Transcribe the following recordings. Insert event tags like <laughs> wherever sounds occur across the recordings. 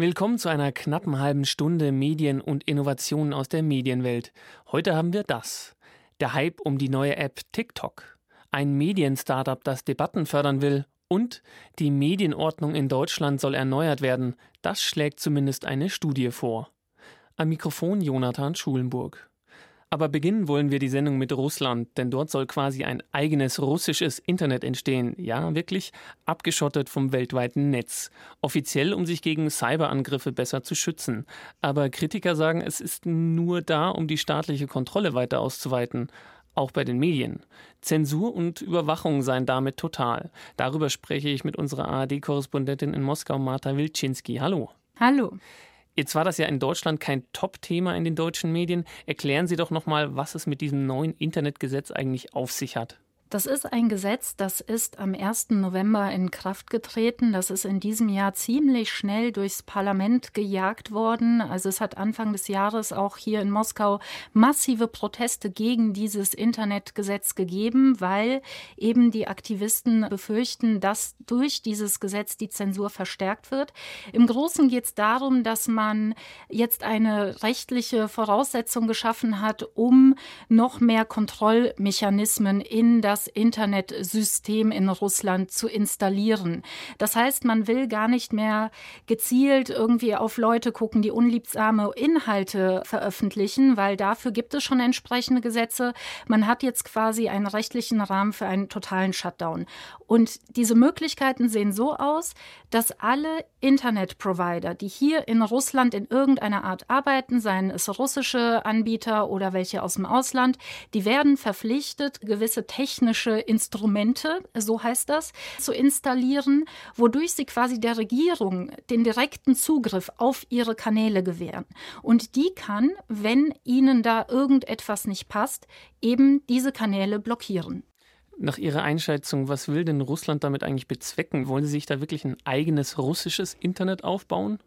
Willkommen zu einer knappen halben Stunde Medien und Innovationen aus der Medienwelt. Heute haben wir das. Der Hype um die neue App TikTok. Ein Medien-Startup, das Debatten fördern will. Und die Medienordnung in Deutschland soll erneuert werden. Das schlägt zumindest eine Studie vor. Am Mikrofon Jonathan Schulenburg. Aber beginnen wollen wir die Sendung mit Russland, denn dort soll quasi ein eigenes russisches Internet entstehen. Ja, wirklich abgeschottet vom weltweiten Netz. Offiziell, um sich gegen Cyberangriffe besser zu schützen. Aber Kritiker sagen, es ist nur da, um die staatliche Kontrolle weiter auszuweiten. Auch bei den Medien. Zensur und Überwachung seien damit total. Darüber spreche ich mit unserer ARD-Korrespondentin in Moskau, Marta Wilczynski. Hallo. Hallo. Jetzt war das ja in Deutschland kein Top-Thema in den deutschen Medien. Erklären Sie doch nochmal, was es mit diesem neuen Internetgesetz eigentlich auf sich hat. Das ist ein Gesetz, das ist am 1. November in Kraft getreten. Das ist in diesem Jahr ziemlich schnell durchs Parlament gejagt worden. Also es hat Anfang des Jahres auch hier in Moskau massive Proteste gegen dieses Internetgesetz gegeben, weil eben die Aktivisten befürchten, dass durch dieses Gesetz die Zensur verstärkt wird. Im Großen geht es darum, dass man jetzt eine rechtliche Voraussetzung geschaffen hat, um noch mehr Kontrollmechanismen in das das Internetsystem in Russland zu installieren. Das heißt, man will gar nicht mehr gezielt irgendwie auf Leute gucken, die unliebsame Inhalte veröffentlichen, weil dafür gibt es schon entsprechende Gesetze. Man hat jetzt quasi einen rechtlichen Rahmen für einen totalen Shutdown. Und diese Möglichkeiten sehen so aus, dass alle Internetprovider, die hier in Russland in irgendeiner Art arbeiten, seien es russische Anbieter oder welche aus dem Ausland, die werden verpflichtet, gewisse technische technische Instrumente, so heißt das, zu installieren, wodurch sie quasi der Regierung den direkten Zugriff auf ihre Kanäle gewähren. Und die kann, wenn ihnen da irgendetwas nicht passt, eben diese Kanäle blockieren. Nach Ihrer Einschätzung, was will denn Russland damit eigentlich bezwecken? Wollen Sie sich da wirklich ein eigenes russisches Internet aufbauen?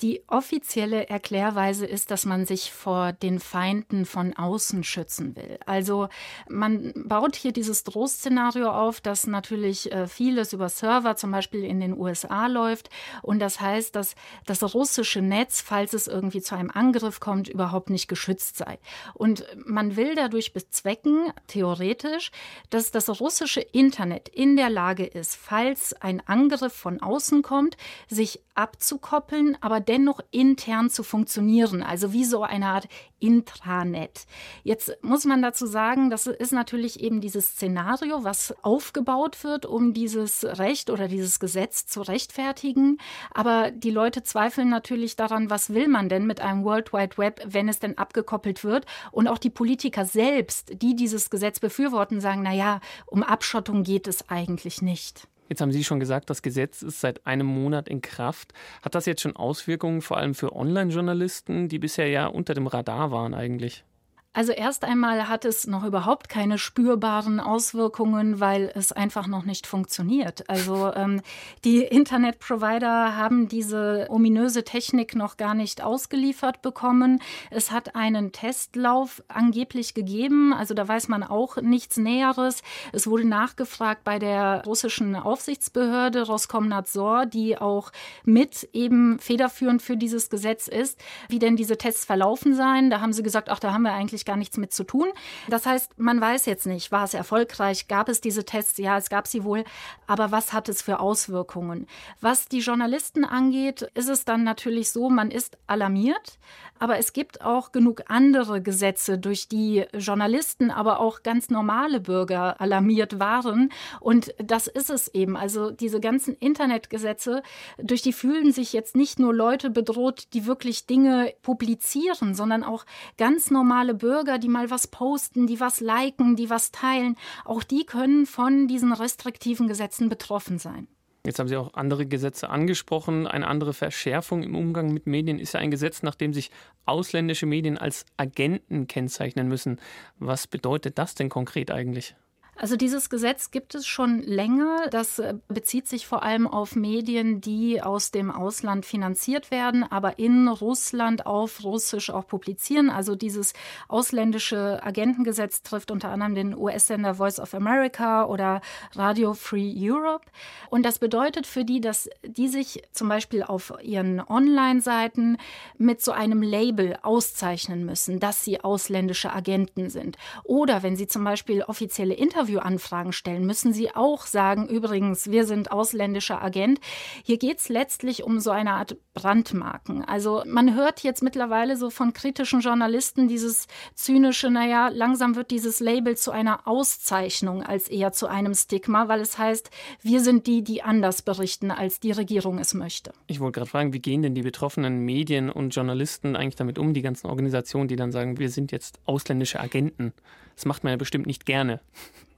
Die offizielle Erklärweise ist, dass man sich vor den Feinden von außen schützen will. Also man baut hier dieses Drohszenario auf, dass natürlich äh, vieles über Server zum Beispiel in den USA läuft. Und das heißt, dass das russische Netz, falls es irgendwie zu einem Angriff kommt, überhaupt nicht geschützt sei. Und man will dadurch bezwecken, theoretisch, dass das russische Internet in der Lage ist, falls ein Angriff von außen kommt, sich abzukoppeln, aber dennoch intern zu funktionieren, also wie so eine Art Intranet. Jetzt muss man dazu sagen, das ist natürlich eben dieses Szenario, was aufgebaut wird, um dieses Recht oder dieses Gesetz zu rechtfertigen. Aber die Leute zweifeln natürlich daran, was will man denn mit einem World Wide Web, wenn es denn abgekoppelt wird? Und auch die Politiker selbst, die dieses Gesetz befürworten, sagen, na ja, um Abschottung geht es eigentlich nicht. Jetzt haben Sie schon gesagt, das Gesetz ist seit einem Monat in Kraft. Hat das jetzt schon Auswirkungen vor allem für Online-Journalisten, die bisher ja unter dem Radar waren eigentlich? Also erst einmal hat es noch überhaupt keine spürbaren Auswirkungen, weil es einfach noch nicht funktioniert. Also ähm, die Internetprovider haben diese ominöse Technik noch gar nicht ausgeliefert bekommen. Es hat einen Testlauf angeblich gegeben, also da weiß man auch nichts Näheres. Es wurde nachgefragt bei der russischen Aufsichtsbehörde Roskomnadzor, die auch mit eben federführend für dieses Gesetz ist, wie denn diese Tests verlaufen seien. Da haben sie gesagt, ach, da haben wir eigentlich gar nichts mit zu tun. Das heißt, man weiß jetzt nicht, war es erfolgreich, gab es diese Tests? Ja, es gab sie wohl, aber was hat es für Auswirkungen? Was die Journalisten angeht, ist es dann natürlich so, man ist alarmiert, aber es gibt auch genug andere Gesetze, durch die Journalisten, aber auch ganz normale Bürger alarmiert waren. Und das ist es eben. Also diese ganzen Internetgesetze, durch die fühlen sich jetzt nicht nur Leute bedroht, die wirklich Dinge publizieren, sondern auch ganz normale Bürger, die mal was posten, die was liken, die was teilen. Auch die können von diesen restriktiven Gesetzen betroffen sein. Jetzt haben Sie auch andere Gesetze angesprochen. Eine andere Verschärfung im Umgang mit Medien ist ja ein Gesetz, nach dem sich ausländische Medien als Agenten kennzeichnen müssen. Was bedeutet das denn konkret eigentlich? Also dieses Gesetz gibt es schon länger. Das äh, bezieht sich vor allem auf Medien, die aus dem Ausland finanziert werden, aber in Russland auf Russisch auch publizieren. Also dieses ausländische Agentengesetz trifft unter anderem den US-Sender Voice of America oder Radio Free Europe. Und das bedeutet für die, dass die sich zum Beispiel auf ihren Online-Seiten mit so einem Label auszeichnen müssen, dass sie ausländische Agenten sind. Oder wenn sie zum Beispiel offizielle Interviews Interviewanfragen stellen, müssen Sie auch sagen, übrigens, wir sind ausländischer Agent. Hier geht es letztlich um so eine Art Brandmarken. Also man hört jetzt mittlerweile so von kritischen Journalisten dieses zynische, naja, langsam wird dieses Label zu einer Auszeichnung als eher zu einem Stigma, weil es heißt, wir sind die, die anders berichten, als die Regierung es möchte. Ich wollte gerade fragen, wie gehen denn die betroffenen Medien und Journalisten eigentlich damit um, die ganzen Organisationen, die dann sagen, wir sind jetzt ausländische Agenten? Das macht man ja bestimmt nicht gerne.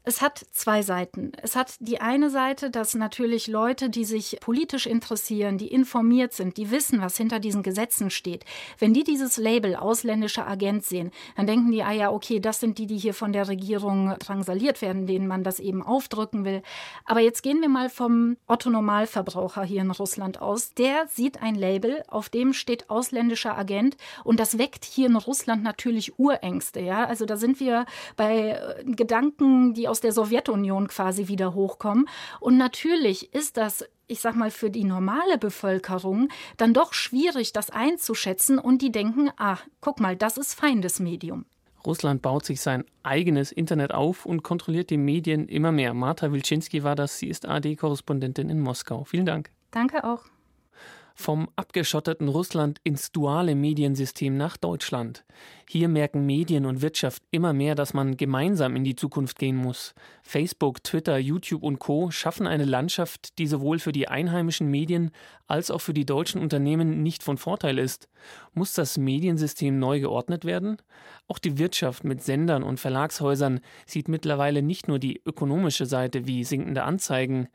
Es hat zwei Seiten. Es hat die eine Seite, dass natürlich Leute, die sich politisch interessieren, die informiert sind, die wissen, was hinter diesen Gesetzen steht, wenn die dieses Label ausländischer Agent sehen, dann denken die, ah ja, okay, das sind die, die hier von der Regierung drangsaliert werden, denen man das eben aufdrücken will. Aber jetzt gehen wir mal vom Otto Normalverbraucher hier in Russland aus. Der sieht ein Label, auf dem steht ausländischer Agent und das weckt hier in Russland natürlich Urängste. Ja, also da sind wir bei äh, Gedanken, die aus der Sowjetunion quasi wieder hochkommen. Und natürlich ist das ich sag mal, für die normale Bevölkerung dann doch schwierig, das einzuschätzen und die denken, ah, guck mal, das ist Feindesmedium. Russland baut sich sein eigenes Internet auf und kontrolliert die Medien immer mehr. Marta Wilczynski war das, sie ist AD-Korrespondentin in Moskau. Vielen Dank. Danke auch vom abgeschotteten Russland ins duale Mediensystem nach Deutschland. Hier merken Medien und Wirtschaft immer mehr, dass man gemeinsam in die Zukunft gehen muss. Facebook, Twitter, YouTube und Co schaffen eine Landschaft, die sowohl für die einheimischen Medien als auch für die deutschen Unternehmen nicht von Vorteil ist. Muss das Mediensystem neu geordnet werden? Auch die Wirtschaft mit Sendern und Verlagshäusern sieht mittlerweile nicht nur die ökonomische Seite wie sinkende Anzeigen.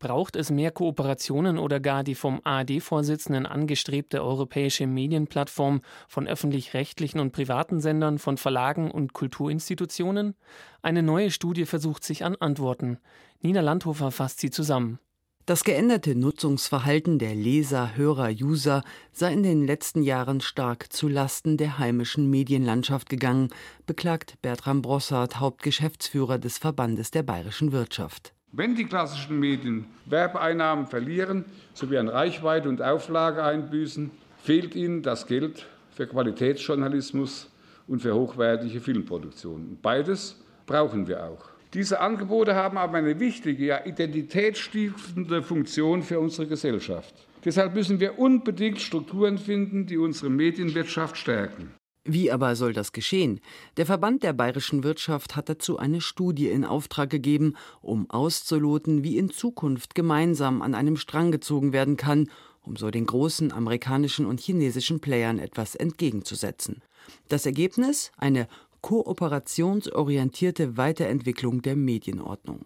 Braucht es mehr Kooperationen oder gar die vom ARD-Vorsitzenden angestrebte europäische Medienplattform von öffentlich-rechtlichen und privaten Sendern, von Verlagen und Kulturinstitutionen? Eine neue Studie versucht sich an Antworten. Nina Landhofer fasst sie zusammen. Das geänderte Nutzungsverhalten der Leser, Hörer, User sei in den letzten Jahren stark zu Lasten der heimischen Medienlandschaft gegangen, beklagt Bertram Brossard, Hauptgeschäftsführer des Verbandes der bayerischen Wirtschaft. Wenn die klassischen Medien Werbeeinnahmen verlieren sowie an Reichweite und Auflage einbüßen, fehlt ihnen das Geld für Qualitätsjournalismus und für hochwertige Filmproduktionen. Beides brauchen wir auch. Diese Angebote haben aber eine wichtige, ja identitätsstiftende Funktion für unsere Gesellschaft. Deshalb müssen wir unbedingt Strukturen finden, die unsere Medienwirtschaft stärken. Wie aber soll das geschehen? Der Verband der bayerischen Wirtschaft hat dazu eine Studie in Auftrag gegeben, um auszuloten, wie in Zukunft gemeinsam an einem Strang gezogen werden kann, um so den großen amerikanischen und chinesischen Playern etwas entgegenzusetzen. Das Ergebnis? Eine kooperationsorientierte Weiterentwicklung der Medienordnung.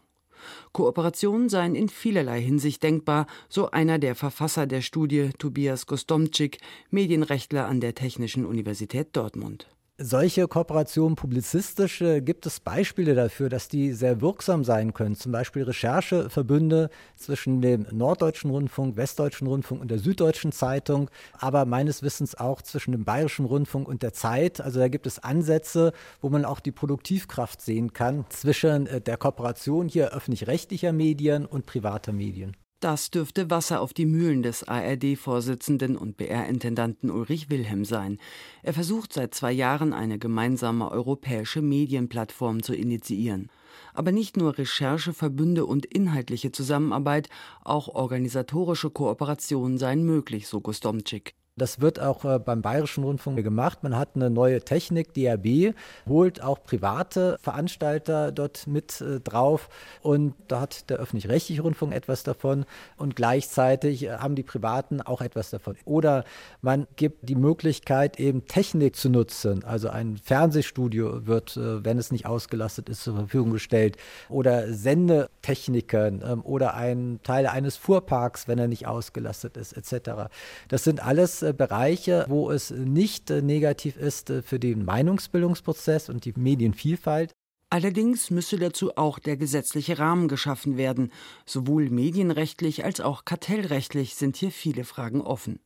Kooperationen seien in vielerlei Hinsicht denkbar, so einer der Verfasser der Studie Tobias Gostomczyk, Medienrechtler an der Technischen Universität Dortmund solche Kooperationen, publizistische, gibt es Beispiele dafür, dass die sehr wirksam sein können. Zum Beispiel Rechercheverbünde zwischen dem Norddeutschen Rundfunk, Westdeutschen Rundfunk und der Süddeutschen Zeitung, aber meines Wissens auch zwischen dem Bayerischen Rundfunk und der Zeit. Also da gibt es Ansätze, wo man auch die Produktivkraft sehen kann zwischen äh, der Kooperation hier öffentlich-rechtlicher Medien und privater Medien. Das dürfte Wasser auf die Mühlen des ARD-Vorsitzenden und BR-Intendanten Ulrich Wilhelm sein. Er versucht seit zwei Jahren eine gemeinsame europäische Medienplattform zu initiieren. Aber nicht nur Rechercheverbünde und inhaltliche Zusammenarbeit, auch organisatorische Kooperationen seien möglich, so Gustomczyk. Das wird auch äh, beim Bayerischen Rundfunk gemacht. Man hat eine neue Technik, DRB, holt auch private Veranstalter dort mit äh, drauf und da hat der öffentlich-rechtliche Rundfunk etwas davon und gleichzeitig äh, haben die Privaten auch etwas davon. Oder man gibt die Möglichkeit, eben Technik zu nutzen. Also ein Fernsehstudio wird, wenn es nicht ausgelastet ist, zur Verfügung gestellt. Oder Sendetechniken ähm, oder ein Teil eines Fuhrparks, wenn er nicht ausgelastet ist, etc. Das sind alles äh, Bereiche, wo es nicht äh, negativ ist äh, für den Meinungsbildungsprozess und die Medienvielfalt. Allerdings müsse dazu auch der gesetzliche Rahmen geschaffen werden. Sowohl medienrechtlich als auch kartellrechtlich sind hier viele Fragen offen.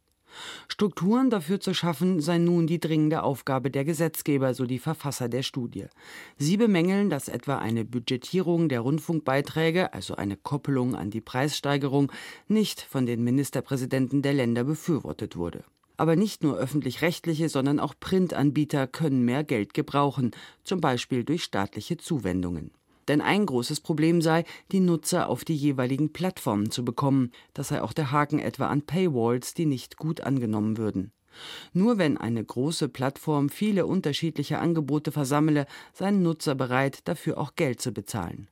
Strukturen dafür zu schaffen, sei nun die dringende Aufgabe der Gesetzgeber, so die Verfasser der Studie. Sie bemängeln, dass etwa eine Budgetierung der Rundfunkbeiträge, also eine Koppelung an die Preissteigerung, nicht von den Ministerpräsidenten der Länder befürwortet wurde. Aber nicht nur öffentlich-rechtliche, sondern auch Printanbieter können mehr Geld gebrauchen, zum Beispiel durch staatliche Zuwendungen. Denn ein großes Problem sei, die Nutzer auf die jeweiligen Plattformen zu bekommen. Das sei auch der Haken etwa an Paywalls, die nicht gut angenommen würden. Nur wenn eine große Plattform viele unterschiedliche Angebote versammle, seien Nutzer bereit, dafür auch Geld zu bezahlen.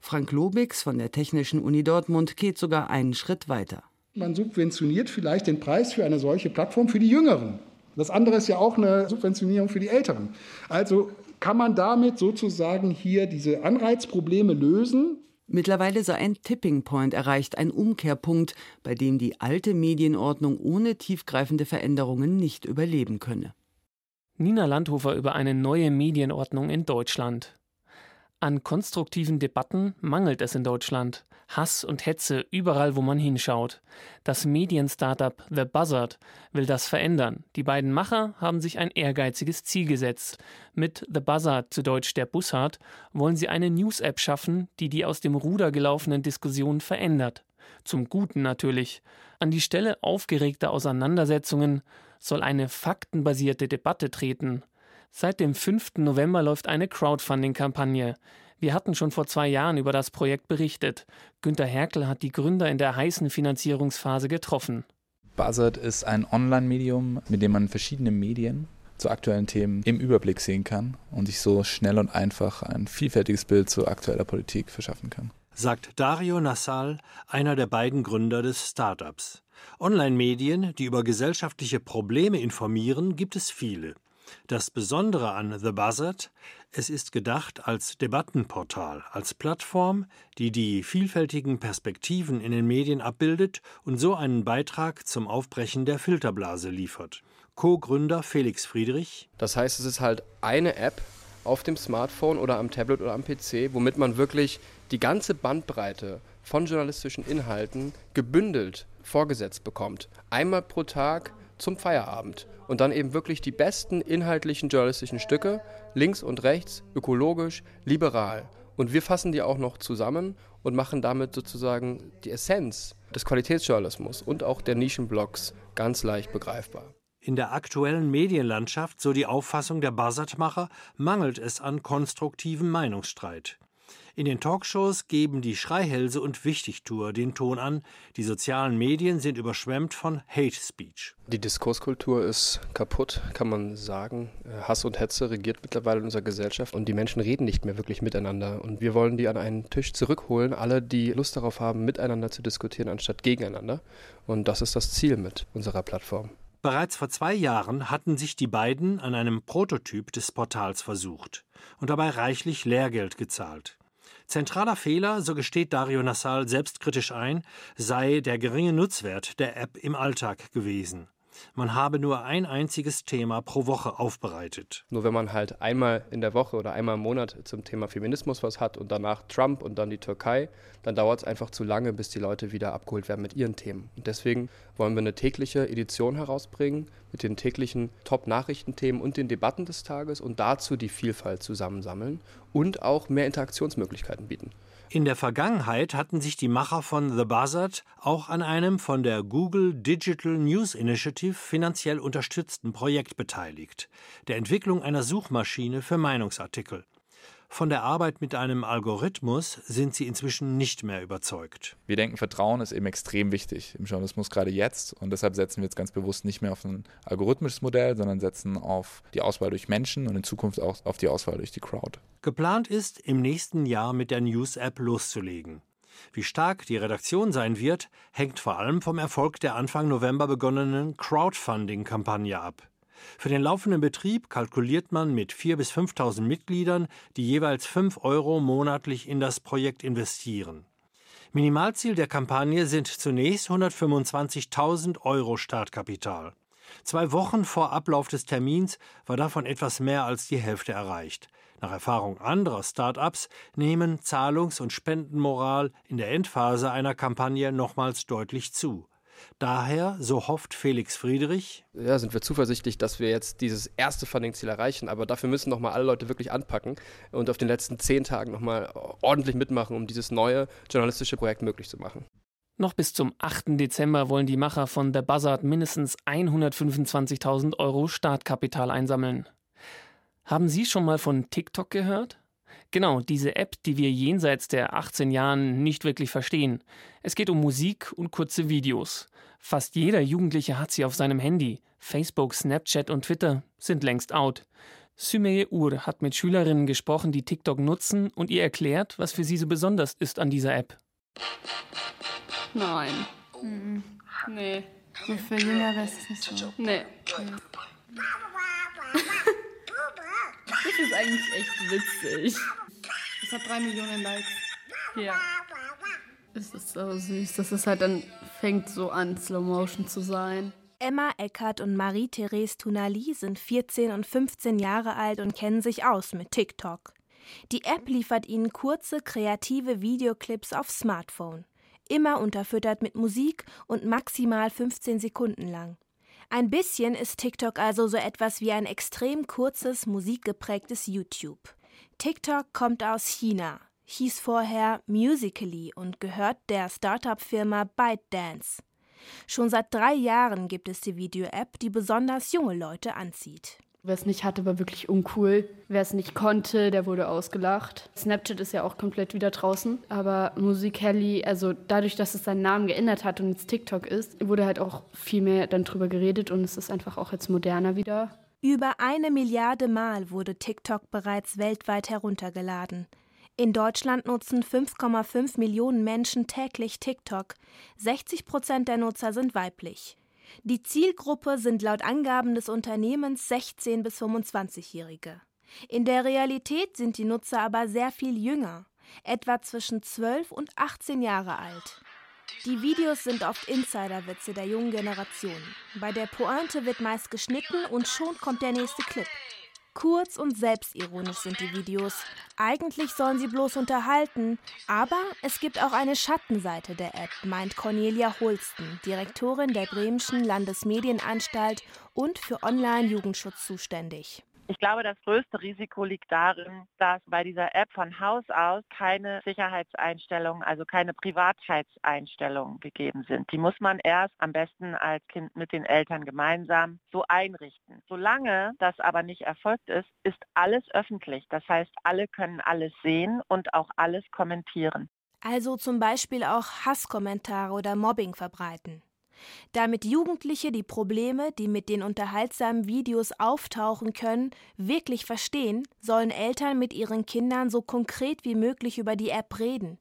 Frank Lobix von der Technischen Uni Dortmund geht sogar einen Schritt weiter. Man subventioniert vielleicht den Preis für eine solche Plattform für die Jüngeren. Das andere ist ja auch eine Subventionierung für die Älteren. Also kann man damit sozusagen hier diese Anreizprobleme lösen. Mittlerweile sei ein Tipping Point erreicht, ein Umkehrpunkt, bei dem die alte Medienordnung ohne tiefgreifende Veränderungen nicht überleben könne. Nina Landhofer über eine neue Medienordnung in Deutschland. An konstruktiven Debatten mangelt es in Deutschland. Hass und Hetze überall, wo man hinschaut. Das Medien-Startup The Buzzard will das verändern. Die beiden Macher haben sich ein ehrgeiziges Ziel gesetzt. Mit The Buzzard, zu Deutsch der Bussard, wollen sie eine News-App schaffen, die die aus dem Ruder gelaufenen Diskussionen verändert. Zum Guten natürlich. An die Stelle aufgeregter Auseinandersetzungen soll eine faktenbasierte Debatte treten. Seit dem 5. November läuft eine Crowdfunding-Kampagne. Wir hatten schon vor zwei Jahren über das Projekt berichtet. Günter Herkel hat die Gründer in der heißen Finanzierungsphase getroffen. Buzzard ist ein Online-Medium, mit dem man verschiedene Medien zu aktuellen Themen im Überblick sehen kann und sich so schnell und einfach ein vielfältiges Bild zu aktueller Politik verschaffen kann. Sagt Dario Nassal, einer der beiden Gründer des Startups. Online-Medien, die über gesellschaftliche Probleme informieren, gibt es viele. Das Besondere an The Buzzard, es ist gedacht als Debattenportal, als Plattform, die die vielfältigen Perspektiven in den Medien abbildet und so einen Beitrag zum Aufbrechen der Filterblase liefert. Co-Gründer Felix Friedrich. Das heißt, es ist halt eine App auf dem Smartphone oder am Tablet oder am PC, womit man wirklich die ganze Bandbreite von journalistischen Inhalten gebündelt vorgesetzt bekommt. Einmal pro Tag zum Feierabend und dann eben wirklich die besten inhaltlichen journalistischen Stücke, links und rechts, ökologisch, liberal. Und wir fassen die auch noch zusammen und machen damit sozusagen die Essenz des Qualitätsjournalismus und auch der Nischenblogs ganz leicht begreifbar. In der aktuellen Medienlandschaft, so die Auffassung der Buzzardmacher, mangelt es an konstruktivem Meinungsstreit. In den Talkshows geben die Schreihälse und Wichtigtour den Ton an. Die sozialen Medien sind überschwemmt von Hate Speech. Die Diskurskultur ist kaputt, kann man sagen. Hass und Hetze regiert mittlerweile in unserer Gesellschaft und die Menschen reden nicht mehr wirklich miteinander. Und wir wollen die an einen Tisch zurückholen, alle, die Lust darauf haben, miteinander zu diskutieren, anstatt gegeneinander. Und das ist das Ziel mit unserer Plattform. Bereits vor zwei Jahren hatten sich die beiden an einem Prototyp des Portals versucht und dabei reichlich Lehrgeld gezahlt. Zentraler Fehler, so gesteht Dario Nassal selbstkritisch ein, sei der geringe Nutzwert der App im Alltag gewesen. Man habe nur ein einziges Thema pro Woche aufbereitet. Nur wenn man halt einmal in der Woche oder einmal im Monat zum Thema Feminismus was hat und danach Trump und dann die Türkei, dann dauert es einfach zu lange, bis die Leute wieder abgeholt werden mit ihren Themen. Und deswegen wollen wir eine tägliche Edition herausbringen mit den täglichen Top-Nachrichtenthemen und den Debatten des Tages und dazu die Vielfalt zusammensammeln und auch mehr Interaktionsmöglichkeiten bieten. In der Vergangenheit hatten sich die Macher von The Buzzard auch an einem von der Google Digital News Initiative finanziell unterstützten Projekt beteiligt, der Entwicklung einer Suchmaschine für Meinungsartikel. Von der Arbeit mit einem Algorithmus sind sie inzwischen nicht mehr überzeugt. Wir denken, Vertrauen ist eben extrem wichtig im Journalismus, gerade jetzt. Und deshalb setzen wir jetzt ganz bewusst nicht mehr auf ein algorithmisches Modell, sondern setzen auf die Auswahl durch Menschen und in Zukunft auch auf die Auswahl durch die Crowd. Geplant ist, im nächsten Jahr mit der News-App loszulegen. Wie stark die Redaktion sein wird, hängt vor allem vom Erfolg der Anfang November begonnenen Crowdfunding-Kampagne ab. Für den laufenden Betrieb kalkuliert man mit 4.000 bis 5.000 Mitgliedern, die jeweils 5 Euro monatlich in das Projekt investieren. Minimalziel der Kampagne sind zunächst 125.000 Euro Startkapital. Zwei Wochen vor Ablauf des Termins war davon etwas mehr als die Hälfte erreicht. Nach Erfahrung anderer Start-ups nehmen Zahlungs- und Spendenmoral in der Endphase einer Kampagne nochmals deutlich zu. Daher, so hofft Felix Friedrich, ja, sind wir zuversichtlich, dass wir jetzt dieses erste Funding-Ziel erreichen. Aber dafür müssen nochmal alle Leute wirklich anpacken und auf den letzten zehn Tagen nochmal ordentlich mitmachen, um dieses neue journalistische Projekt möglich zu machen. Noch bis zum 8. Dezember wollen die Macher von The Buzzard mindestens 125.000 Euro Startkapital einsammeln. Haben Sie schon mal von TikTok gehört? Genau, diese App, die wir jenseits der 18 Jahren nicht wirklich verstehen. Es geht um Musik und kurze Videos. Fast jeder Jugendliche hat sie auf seinem Handy. Facebook, Snapchat und Twitter sind längst out. Sümeye Ur hat mit Schülerinnen gesprochen, die TikTok nutzen und ihr erklärt, was für sie so besonders ist an dieser App. Nein. Mhm. Nee. So für Jüngere ist es nicht so. Nee. nee. <laughs> Das ist eigentlich echt witzig. Es hat drei Millionen Likes. Ja. Es ist so süß, dass es halt dann fängt so an, Slow Motion zu sein. Emma Eckert und Marie-Therese Tunali sind 14 und 15 Jahre alt und kennen sich aus mit TikTok. Die App liefert ihnen kurze, kreative Videoclips auf Smartphone. Immer unterfüttert mit Musik und maximal 15 Sekunden lang. Ein bisschen ist TikTok also so etwas wie ein extrem kurzes, musikgeprägtes YouTube. TikTok kommt aus China, hieß vorher Musically und gehört der Startup-Firma ByteDance. Schon seit drei Jahren gibt es die Video-App, die besonders junge Leute anzieht. Wer es nicht hatte, war wirklich uncool. Wer es nicht konnte, der wurde ausgelacht. Snapchat ist ja auch komplett wieder draußen. Aber Musical.ly, also dadurch, dass es seinen Namen geändert hat und jetzt TikTok ist, wurde halt auch viel mehr dann drüber geredet und es ist einfach auch jetzt moderner wieder. Über eine Milliarde Mal wurde TikTok bereits weltweit heruntergeladen. In Deutschland nutzen 5,5 Millionen Menschen täglich TikTok. 60 Prozent der Nutzer sind weiblich. Die Zielgruppe sind laut Angaben des Unternehmens 16 bis 25-Jährige. In der Realität sind die Nutzer aber sehr viel jünger, etwa zwischen 12 und 18 Jahre alt. Die Videos sind oft Insiderwitze der jungen Generation. Bei der Pointe wird meist geschnitten und schon kommt der nächste Clip. Kurz und selbstironisch sind die Videos. Eigentlich sollen sie bloß unterhalten, aber es gibt auch eine Schattenseite der App, meint Cornelia Holsten, Direktorin der Bremischen Landesmedienanstalt und für Online-Jugendschutz zuständig. Ich glaube, das größte Risiko liegt darin, dass bei dieser App von Haus aus keine Sicherheitseinstellungen, also keine Privatheitseinstellungen gegeben sind. Die muss man erst am besten als Kind mit den Eltern gemeinsam so einrichten. Solange das aber nicht erfolgt ist, ist alles öffentlich. Das heißt, alle können alles sehen und auch alles kommentieren. Also zum Beispiel auch Hasskommentare oder Mobbing verbreiten. Damit Jugendliche die Probleme, die mit den unterhaltsamen Videos auftauchen können, wirklich verstehen, sollen Eltern mit ihren Kindern so konkret wie möglich über die App reden.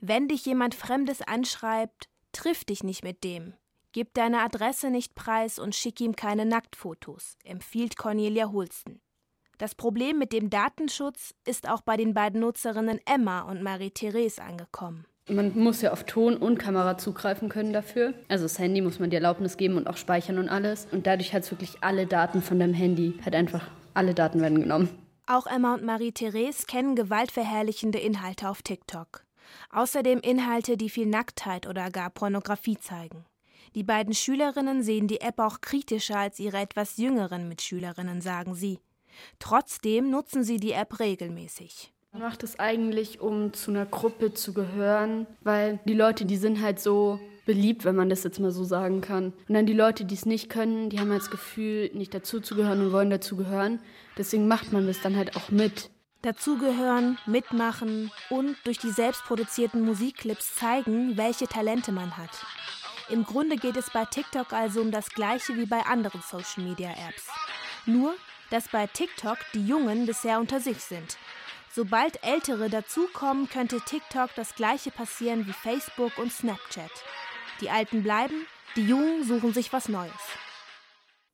Wenn dich jemand Fremdes anschreibt, triff dich nicht mit dem. Gib deine Adresse nicht preis und schick ihm keine Nacktfotos, empfiehlt Cornelia Holsten. Das Problem mit dem Datenschutz ist auch bei den beiden Nutzerinnen Emma und Marie-Therese angekommen. Man muss ja auf Ton und Kamera zugreifen können dafür. Also das Handy muss man die Erlaubnis geben und auch speichern und alles. Und dadurch hat es wirklich alle Daten von deinem Handy, halt einfach alle Daten werden genommen. Auch Emma und Marie-Therese kennen gewaltverherrlichende Inhalte auf TikTok. Außerdem Inhalte, die viel Nacktheit oder gar Pornografie zeigen. Die beiden Schülerinnen sehen die App auch kritischer als ihre etwas jüngeren Mitschülerinnen, sagen sie. Trotzdem nutzen sie die App regelmäßig. Man macht es eigentlich, um zu einer Gruppe zu gehören, weil die Leute, die sind halt so beliebt, wenn man das jetzt mal so sagen kann. Und dann die Leute, die es nicht können, die haben halt das Gefühl, nicht dazuzugehören und wollen dazugehören. Deswegen macht man das dann halt auch mit. Dazugehören, mitmachen und durch die selbstproduzierten Musikclips zeigen, welche Talente man hat. Im Grunde geht es bei TikTok also um das gleiche wie bei anderen Social-Media-Apps. Nur, dass bei TikTok die Jungen bisher unter sich sind Sobald Ältere dazukommen, könnte TikTok das gleiche passieren wie Facebook und Snapchat. Die Alten bleiben, die Jungen suchen sich was Neues.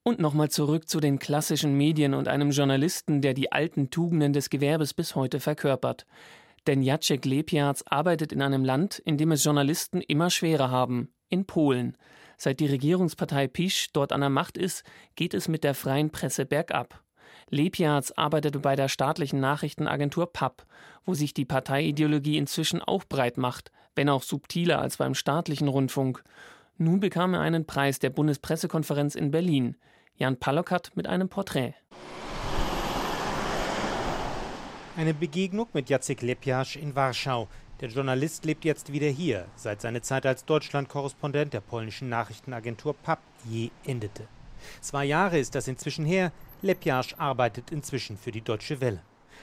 Und nochmal zurück zu den klassischen Medien und einem Journalisten, der die alten Tugenden des Gewerbes bis heute verkörpert. Denn Jacek Lepiarz arbeitet in einem Land, in dem es Journalisten immer schwerer haben, in Polen. Seit die Regierungspartei PiS dort an der Macht ist, geht es mit der freien Presse bergab. Lepiaz arbeitete bei der staatlichen Nachrichtenagentur PAP, wo sich die Parteiideologie inzwischen auch breit macht, wenn auch subtiler als beim staatlichen Rundfunk. Nun bekam er einen Preis der Bundespressekonferenz in Berlin. Jan Palokat mit einem Porträt. Eine Begegnung mit Jacek Lepiasz in Warschau. Der Journalist lebt jetzt wieder hier, seit seine Zeit als Deutschland-Korrespondent der polnischen Nachrichtenagentur PAP je endete. Zwei Jahre ist das inzwischen her. Lepiasz arbeitet inzwischen für die Deutsche Welle.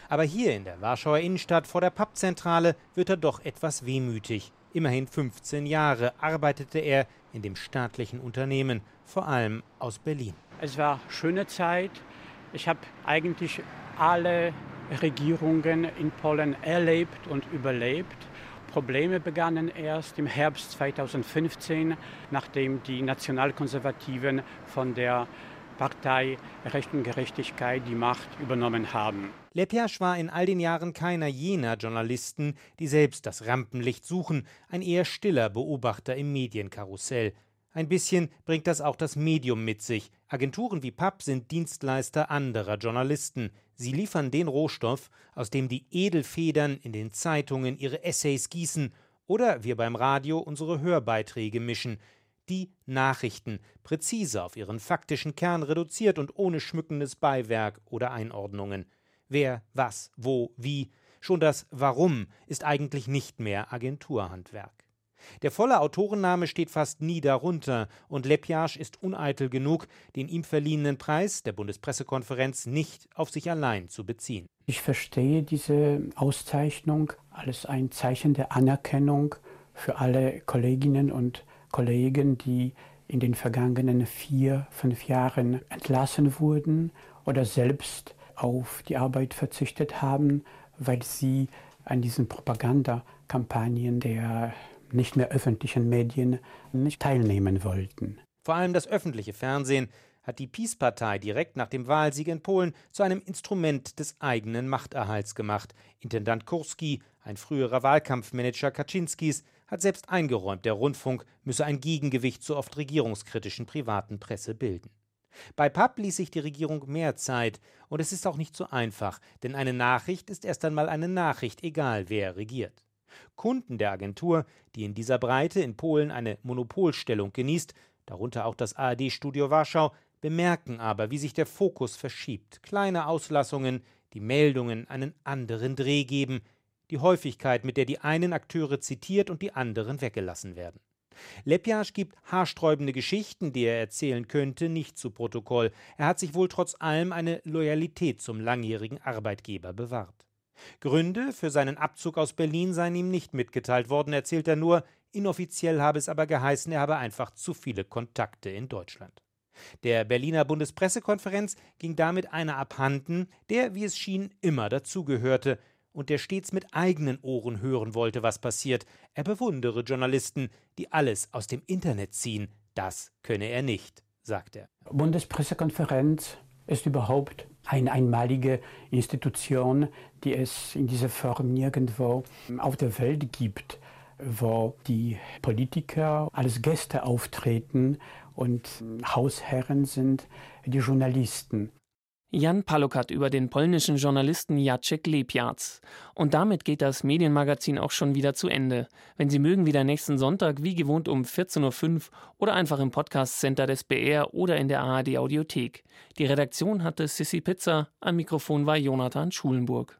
Aber hier in der Warschauer Innenstadt vor der PAP-Zentrale wird er doch etwas wehmütig. Immerhin 15 Jahre arbeitete er in dem staatlichen Unternehmen, vor allem aus Berlin. Es war schöne Zeit. Ich habe eigentlich alle Regierungen in Polen erlebt und überlebt. Probleme begannen erst im Herbst 2015, nachdem die Nationalkonservativen von der Partei Recht und Gerechtigkeit die Macht übernommen haben. Lepiasch war in all den Jahren keiner jener Journalisten, die selbst das Rampenlicht suchen, ein eher stiller Beobachter im Medienkarussell. Ein bisschen bringt das auch das Medium mit sich. Agenturen wie PAP sind Dienstleister anderer Journalisten. Sie liefern den Rohstoff, aus dem die Edelfedern in den Zeitungen ihre Essays gießen oder wir beim Radio unsere Hörbeiträge mischen. Die Nachrichten, präzise auf ihren faktischen Kern reduziert und ohne schmückendes Beiwerk oder Einordnungen. Wer, was, wo, wie. Schon das Warum ist eigentlich nicht mehr Agenturhandwerk. Der volle Autorenname steht fast nie darunter, und Lepjasch ist uneitel genug, den ihm verliehenen Preis der Bundespressekonferenz nicht auf sich allein zu beziehen. Ich verstehe diese Auszeichnung als ein Zeichen der Anerkennung für alle Kolleginnen und Kollegen, die in den vergangenen vier, fünf Jahren entlassen wurden oder selbst auf die Arbeit verzichtet haben, weil sie an diesen Propagandakampagnen der nicht mehr öffentlichen Medien nicht teilnehmen wollten. Vor allem das öffentliche Fernsehen hat die PiS-Partei direkt nach dem Wahlsieg in Polen zu einem Instrument des eigenen Machterhalts gemacht. Intendant Kurski, ein früherer Wahlkampfmanager Kaczynskis, hat selbst eingeräumt, der Rundfunk müsse ein Gegengewicht zur oft regierungskritischen privaten Presse bilden. Bei PAP ließ sich die Regierung mehr Zeit, und es ist auch nicht so einfach, denn eine Nachricht ist erst einmal eine Nachricht, egal wer regiert. Kunden der Agentur, die in dieser Breite in Polen eine Monopolstellung genießt, darunter auch das ARD-Studio Warschau, bemerken aber, wie sich der Fokus verschiebt. Kleine Auslassungen, die Meldungen einen anderen Dreh geben, die Häufigkeit, mit der die einen Akteure zitiert und die anderen weggelassen werden. Lepjasch gibt haarsträubende Geschichten, die er erzählen könnte, nicht zu Protokoll. Er hat sich wohl trotz allem eine Loyalität zum langjährigen Arbeitgeber bewahrt. Gründe für seinen Abzug aus Berlin seien ihm nicht mitgeteilt worden, erzählt er nur, inoffiziell habe es aber geheißen, er habe einfach zu viele Kontakte in Deutschland. Der Berliner Bundespressekonferenz ging damit einer abhanden, der, wie es schien, immer dazugehörte und der stets mit eigenen Ohren hören wollte, was passiert. Er bewundere Journalisten, die alles aus dem Internet ziehen. Das könne er nicht, sagt er. Bundespressekonferenz ist überhaupt eine einmalige Institution, die es in dieser Form nirgendwo auf der Welt gibt, wo die Politiker als Gäste auftreten und Hausherren sind die Journalisten. Jan Palokat über den polnischen Journalisten Jacek Lepiac. Und damit geht das Medienmagazin auch schon wieder zu Ende. Wenn Sie mögen, wieder nächsten Sonntag wie gewohnt um 14.05 Uhr oder einfach im Podcast-Center des BR oder in der ARD-Audiothek. Die Redaktion hatte Sissy Pizza, am Mikrofon war Jonathan Schulenburg.